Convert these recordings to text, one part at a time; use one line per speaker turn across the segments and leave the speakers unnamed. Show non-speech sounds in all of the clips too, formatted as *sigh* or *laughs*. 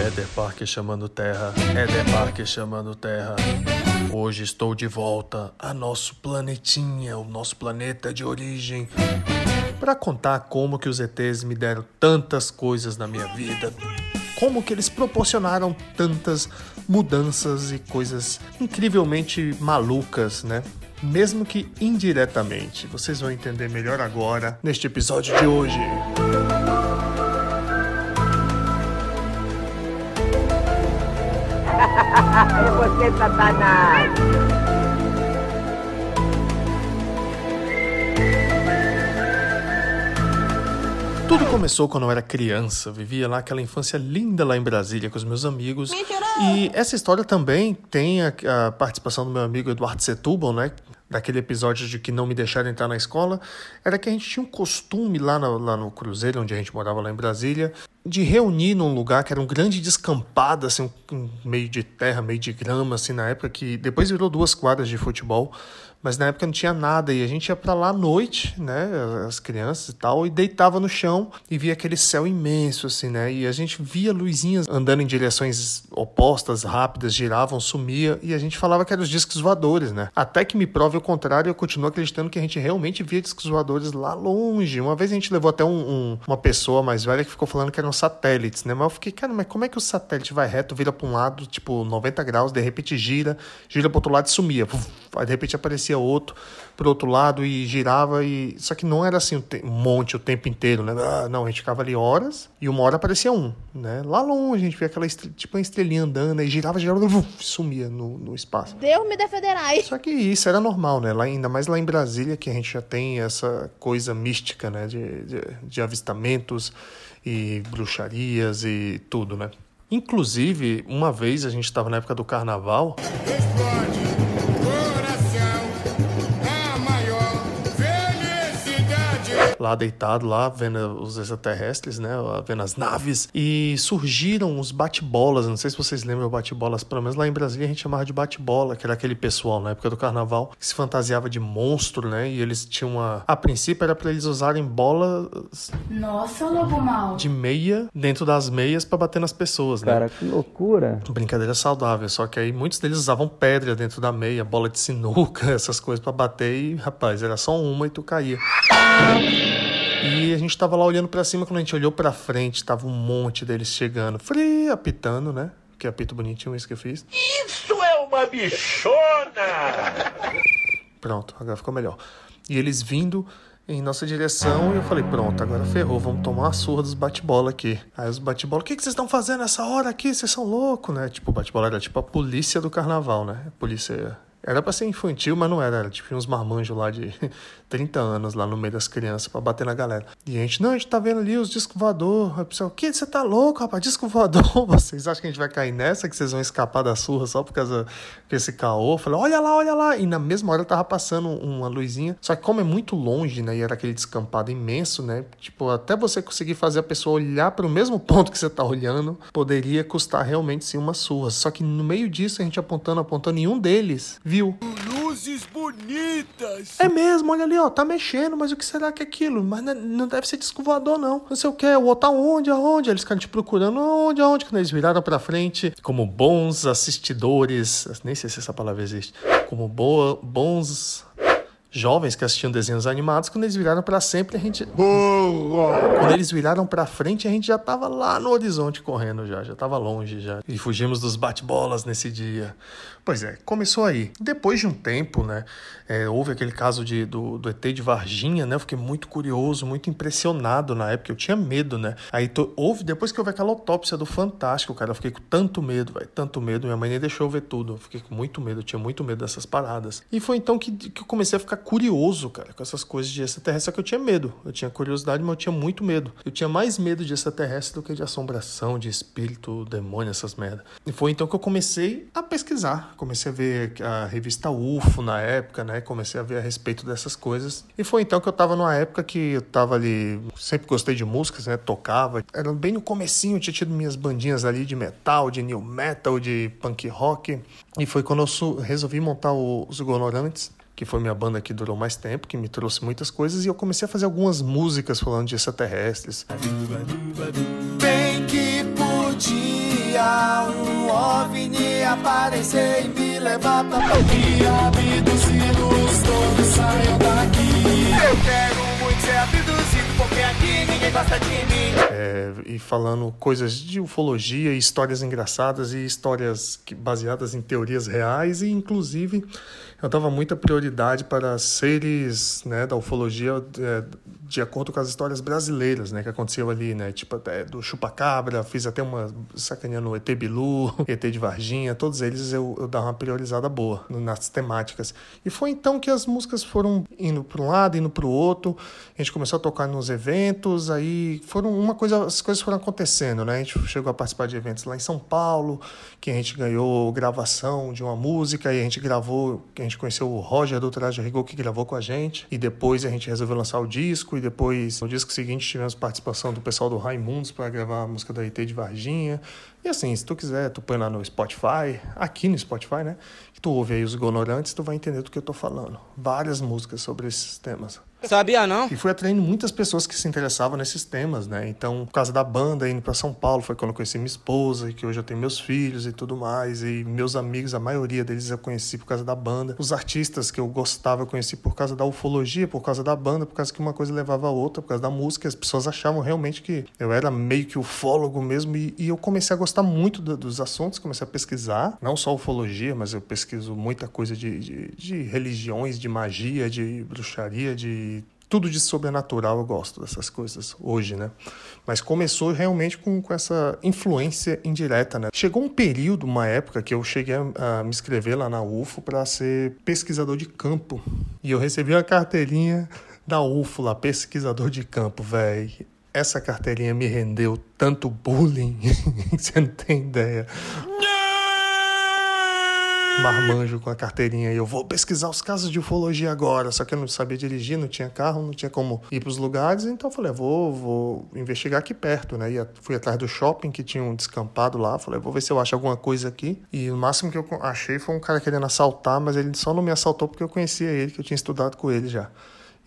Éder Parker chamando terra, Éder Parker chamando terra. Hoje estou de volta a nosso planetinha, o nosso planeta de origem, para contar como que os ETs me deram tantas coisas na minha vida, como que eles proporcionaram tantas mudanças e coisas incrivelmente malucas, né? Mesmo que indiretamente. Vocês vão entender melhor agora neste episódio de hoje.
É você, Satanás!
Tudo começou quando eu era criança, vivia lá aquela infância linda lá em Brasília com os meus amigos. E essa história também tem a, a participação do meu amigo Eduardo Setúbal, né? Daquele episódio de que não me deixaram entrar na escola. Era que a gente tinha um costume lá no, lá no Cruzeiro, onde a gente morava lá em Brasília, de reunir num lugar que era um grande descampado, assim, um meio de terra, meio de grama, assim, na época que depois virou duas quadras de futebol mas na época não tinha nada e a gente ia para lá à noite, né, as crianças e tal, e deitava no chão e via aquele céu imenso assim, né? E a gente via luzinhas andando em direções opostas, rápidas, giravam, sumia e a gente falava que eram os discos voadores, né? Até que me prove o contrário, eu continuo acreditando que a gente realmente via discos voadores lá longe. Uma vez a gente levou até um, um, uma pessoa mais velha que ficou falando que eram satélites, né? Mas eu fiquei, cara, mas como é que o satélite vai reto, vira para um lado, tipo 90 graus, de repente gira, gira para outro lado e sumia. Aí de repente aparecia aparecia outro pro outro lado e girava e só que não era assim um monte o tempo inteiro, né? Ah, não, a gente ficava ali horas e uma hora aparecia um, né? Lá longe a gente via aquela tipo uma estrelinha andando e girava, girava, uf, sumia no, no espaço.
Deus me defenderai.
Só que isso era normal, né? Lá, ainda mais lá em Brasília que a gente já tem essa coisa mística, né? De, de, de avistamentos e bruxarias e tudo, né? Inclusive, uma vez a gente estava na época do carnaval. Explode. Lá deitado, lá vendo os extraterrestres, né? Vendo as naves. E surgiram os bate-bolas. Não sei se vocês lembram bate-bolas, pelo menos lá em Brasília a gente chamava de bate-bola, que era aquele pessoal na época do carnaval que se fantasiava de monstro, né? E eles tinham uma. A princípio era para eles usarem bolas.
Nossa, lobo mal.
De meia dentro das meias para bater nas pessoas,
né? Cara, que loucura.
Brincadeira saudável. Só que aí muitos deles usavam pedra dentro da meia, bola de sinuca, *laughs* essas coisas para bater e, rapaz, era só uma e tu caía. E a gente tava lá olhando para cima, quando a gente olhou para frente, tava um monte deles chegando, frio, apitando, né? Que apito bonitinho isso que eu fiz.
Isso é uma bichona!
Pronto, agora ficou melhor. E eles vindo em nossa direção e eu falei, pronto, agora ferrou, vamos tomar uma surra dos bate-bola aqui. Aí os bate-bola, o que, que vocês estão fazendo nessa hora aqui? Vocês são loucos, né? Tipo, o bate-bola era tipo a polícia do carnaval, né? A polícia era pra ser infantil, mas não era. Era tipo uns marmanjos lá de *laughs* 30 anos lá no meio das crianças para bater na galera. E a gente, não, a gente tá vendo ali os discos voador. O pessoal, que? Você tá louco, rapaz? Disco voador? *laughs* Vocês acham que a gente vai cair nessa? Que vocês vão escapar da surra só por causa desse caô? Falei, olha lá, olha lá. E na mesma hora tava passando uma luzinha. Só que como é muito longe, né? E era aquele descampado imenso, né? Tipo, até você conseguir fazer a pessoa olhar para o mesmo ponto que você tá olhando, poderia custar realmente sim uma surra. Só que no meio disso, a gente apontando, apontando, nenhum deles viu.
Luzes bonitas!
É mesmo, olha ali, ó, tá mexendo, mas o que será que é aquilo? Mas não deve ser disco voador, não. Não sei o que, o outro aonde, aonde? Eles ficaram te procurando, aonde, aonde? Quando eles viraram pra frente, como bons assistidores, nem sei se essa palavra existe, como boa, bons jovens que assistiam desenhos animados, quando eles viraram para sempre, a gente. Quando eles viraram para frente, a gente já tava lá no horizonte correndo já, já tava longe já. E fugimos dos bate-bolas nesse dia. Pois é, começou aí. Depois de um tempo, né, é, houve aquele caso de, do, do ET de Varginha, né, eu fiquei muito curioso, muito impressionado na época, eu tinha medo, né. Aí to, houve, depois que houve aquela autópsia do Fantástico, cara, eu fiquei com tanto medo, velho, tanto medo, minha mãe nem deixou eu ver tudo, eu fiquei com muito medo, eu tinha muito medo dessas paradas. E foi então que, que eu comecei a ficar curioso, cara, com essas coisas de extraterrestre, só que eu tinha medo, eu tinha curiosidade, mas eu tinha muito medo. Eu tinha mais medo de extraterrestre do que de assombração, de espírito, demônio, essas merda. E foi então que eu comecei a pesquisar, comecei a ver a revista UFO na época, né? Comecei a ver a respeito dessas coisas. E foi então que eu tava numa época que eu tava ali, sempre gostei de músicas, né? Tocava. Era bem no comecinho, eu tinha tido minhas bandinhas ali de metal, de new metal, de punk rock. E foi quando eu resolvi montar os Ignorantes que foi minha banda que durou mais tempo, que me trouxe muitas coisas, e eu comecei a fazer algumas músicas falando de extraterrestres.
Bem que podia
aparecer e me levar pra que abduzidos todos saiam daqui. Eu quero muito ser abduzido
É, e falando coisas de ufologia, histórias engraçadas e histórias que, baseadas em teorias reais e inclusive eu dava muita prioridade para seres né, da ufologia é, de acordo com as histórias brasileiras né, que aconteciam ali, né? Tipo até do Chupacabra, fiz até uma sacaneando o ET Bilu, *laughs* ET de Varginha, todos eles eu, eu dava uma priorizada boa nas temáticas. E foi então que as músicas foram indo para um lado, indo para o outro, a gente começou a tocar nos eventos, aí foram uma coisa, as coisas foram acontecendo, né? A gente chegou a participar de eventos lá em São Paulo, que a gente ganhou gravação de uma música e a gente gravou, a gente conheceu o Roger do Traje Rigor que gravou com a gente e depois a gente resolveu lançar o disco e depois no disco seguinte tivemos participação do pessoal do Raimundos para gravar a música da ET de Varginha. E assim, se tu quiser, tu põe lá no Spotify, aqui no Spotify, né? Que tu ouve aí os Gonorantes, tu vai entender do que eu tô falando. Várias músicas sobre esses temas.
Sabia não?
E fui atraindo muitas pessoas que se interessavam nesses temas, né? Então, por causa da banda, indo para São Paulo, foi quando eu conheci minha esposa, e que hoje eu tenho meus filhos e tudo mais. E meus amigos, a maioria deles eu conheci por causa da banda. Os artistas que eu gostava, eu conheci por causa da ufologia, por causa da banda, por causa que uma coisa levava a outra, por causa da música. As pessoas achavam realmente que eu era meio que ufólogo mesmo. E, e eu comecei a gostar muito do, dos assuntos, comecei a pesquisar, não só ufologia, mas eu pesquiso muita coisa de, de, de religiões, de magia, de bruxaria, de tudo de sobrenatural eu gosto dessas coisas hoje, né? Mas começou realmente com, com essa influência indireta, né? Chegou um período, uma época, que eu cheguei a, a me inscrever lá na UFO para ser pesquisador de campo. E eu recebi a carteirinha da UFO lá, pesquisador de campo, velho. Essa carteirinha me rendeu tanto bullying, *laughs* você não tem ideia marmanjo com a carteirinha e eu vou pesquisar os casos de ufologia agora. Só que eu não sabia dirigir, não tinha carro, não tinha como ir para os lugares, então eu falei, vou, vou investigar aqui perto, né? E fui atrás do shopping que tinha um descampado lá, falei, vou ver se eu acho alguma coisa aqui. E o máximo que eu achei foi um cara querendo assaltar, mas ele só não me assaltou porque eu conhecia ele, que eu tinha estudado com ele já.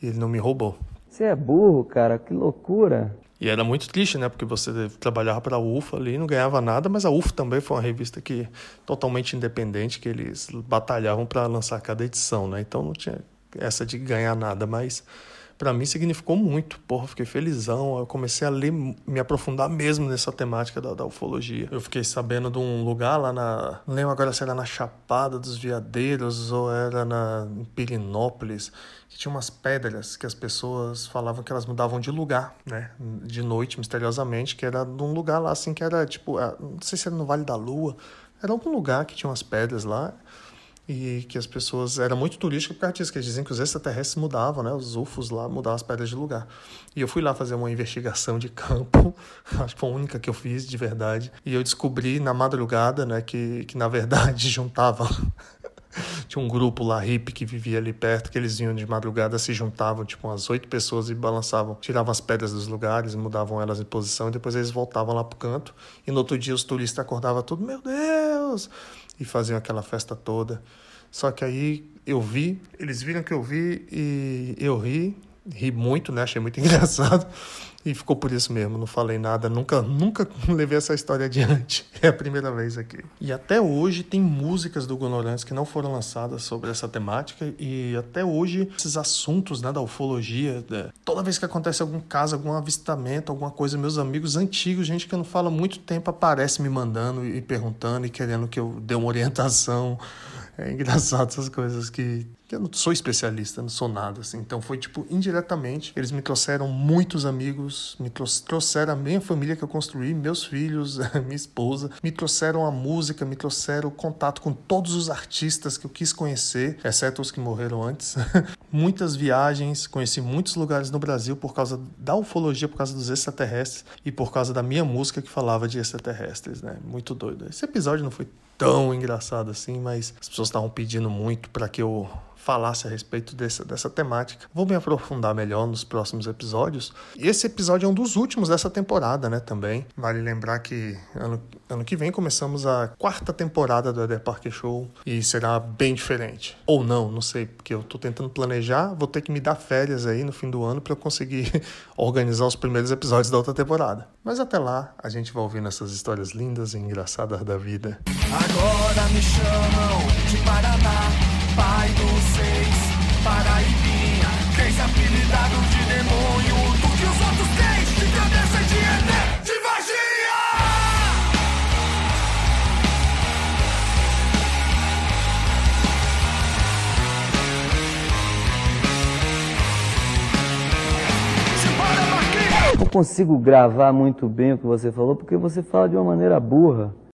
E ele não me roubou.
Você é burro, cara, que loucura.
E era muito triste, né? Porque você trabalhava para a UFA ali, não ganhava nada, mas a UFA também foi uma revista que totalmente independente, que eles batalhavam para lançar cada edição, né? Então não tinha essa de ganhar nada, mas para mim significou muito. Porra, fiquei felizão. Eu comecei a ler, me aprofundar mesmo nessa temática da, da, ufologia. Eu fiquei sabendo de um lugar lá na. Não lembro agora se era na Chapada dos Veadeiros ou era na em Pirinópolis, que tinha umas pedras que as pessoas falavam que elas mudavam de lugar, né? De noite, misteriosamente, que era de um lugar lá assim que era tipo. É, não sei se era no Vale da Lua. Era algum lugar que tinha umas pedras lá e que as pessoas era muito turístico por causa disso, que eles dizem que os extraterrestres mudavam, né? Os UFOs lá mudavam as pedras de lugar. E eu fui lá fazer uma investigação de campo, *laughs* acho que foi a única que eu fiz de verdade, e eu descobri na madrugada, né, que, que na verdade *laughs* juntavam tinha um grupo lá hippie que vivia ali perto, que eles vinham de madrugada, se juntavam, tipo, umas oito pessoas e balançavam, tiravam as pedras dos lugares, mudavam elas em posição, e depois eles voltavam lá pro canto. E no outro dia os turistas acordavam tudo, meu Deus! E faziam aquela festa toda. Só que aí eu vi, eles viram que eu vi e eu ri, ri muito, né? Achei muito *laughs* engraçado. E ficou por isso mesmo, não falei nada, nunca, nunca *laughs* levei essa história adiante. *laughs* É a primeira vez aqui. E até hoje tem músicas do Gonorantes que não foram lançadas sobre essa temática e até hoje esses assuntos, né, da ufologia, né, toda vez que acontece algum caso, algum avistamento, alguma coisa, meus amigos antigos, gente que eu não falo há muito tempo, aparece me mandando e perguntando e querendo que eu dê uma orientação. É engraçado essas coisas que, eu não sou especialista, não sou nada assim. Então foi tipo indiretamente, eles me trouxeram muitos amigos, me trouxeram a minha família que eu construí, meus filhos, *laughs* minha esposa, me trouxeram a música, me trouxeram o contato com todos os artistas que eu quis conhecer, exceto os que morreram antes. *laughs* Muitas viagens, conheci muitos lugares no Brasil por causa da ufologia, por causa dos extraterrestres e por causa da minha música que falava de extraterrestres, né? Muito doido. Esse episódio não foi tão engraçado assim, mas as pessoas estavam pedindo muito para que eu falasse a respeito dessa, dessa temática. Vou me aprofundar melhor nos próximos episódios. E esse episódio é um dos últimos dessa temporada, né? Também. Vale lembrar que ano, ano que vem começamos a quarta temporada do Eder Parker Show e será bem diferente. Ou não, não sei, porque eu tô tentando planejar, vou ter que me dar férias aí no fim do ano para eu conseguir *laughs* organizar os primeiros episódios da outra temporada. Mas até lá, a gente vai ouvindo essas histórias lindas e engraçadas da vida.
Agora me chamam de Paraná, pai dos seis, Paraibinha. Três apelidado de demônio, do que os outros três, de cabeça de Ené, de Marquinhos!
Não consigo gravar muito bem o que você falou porque você fala de uma maneira burra.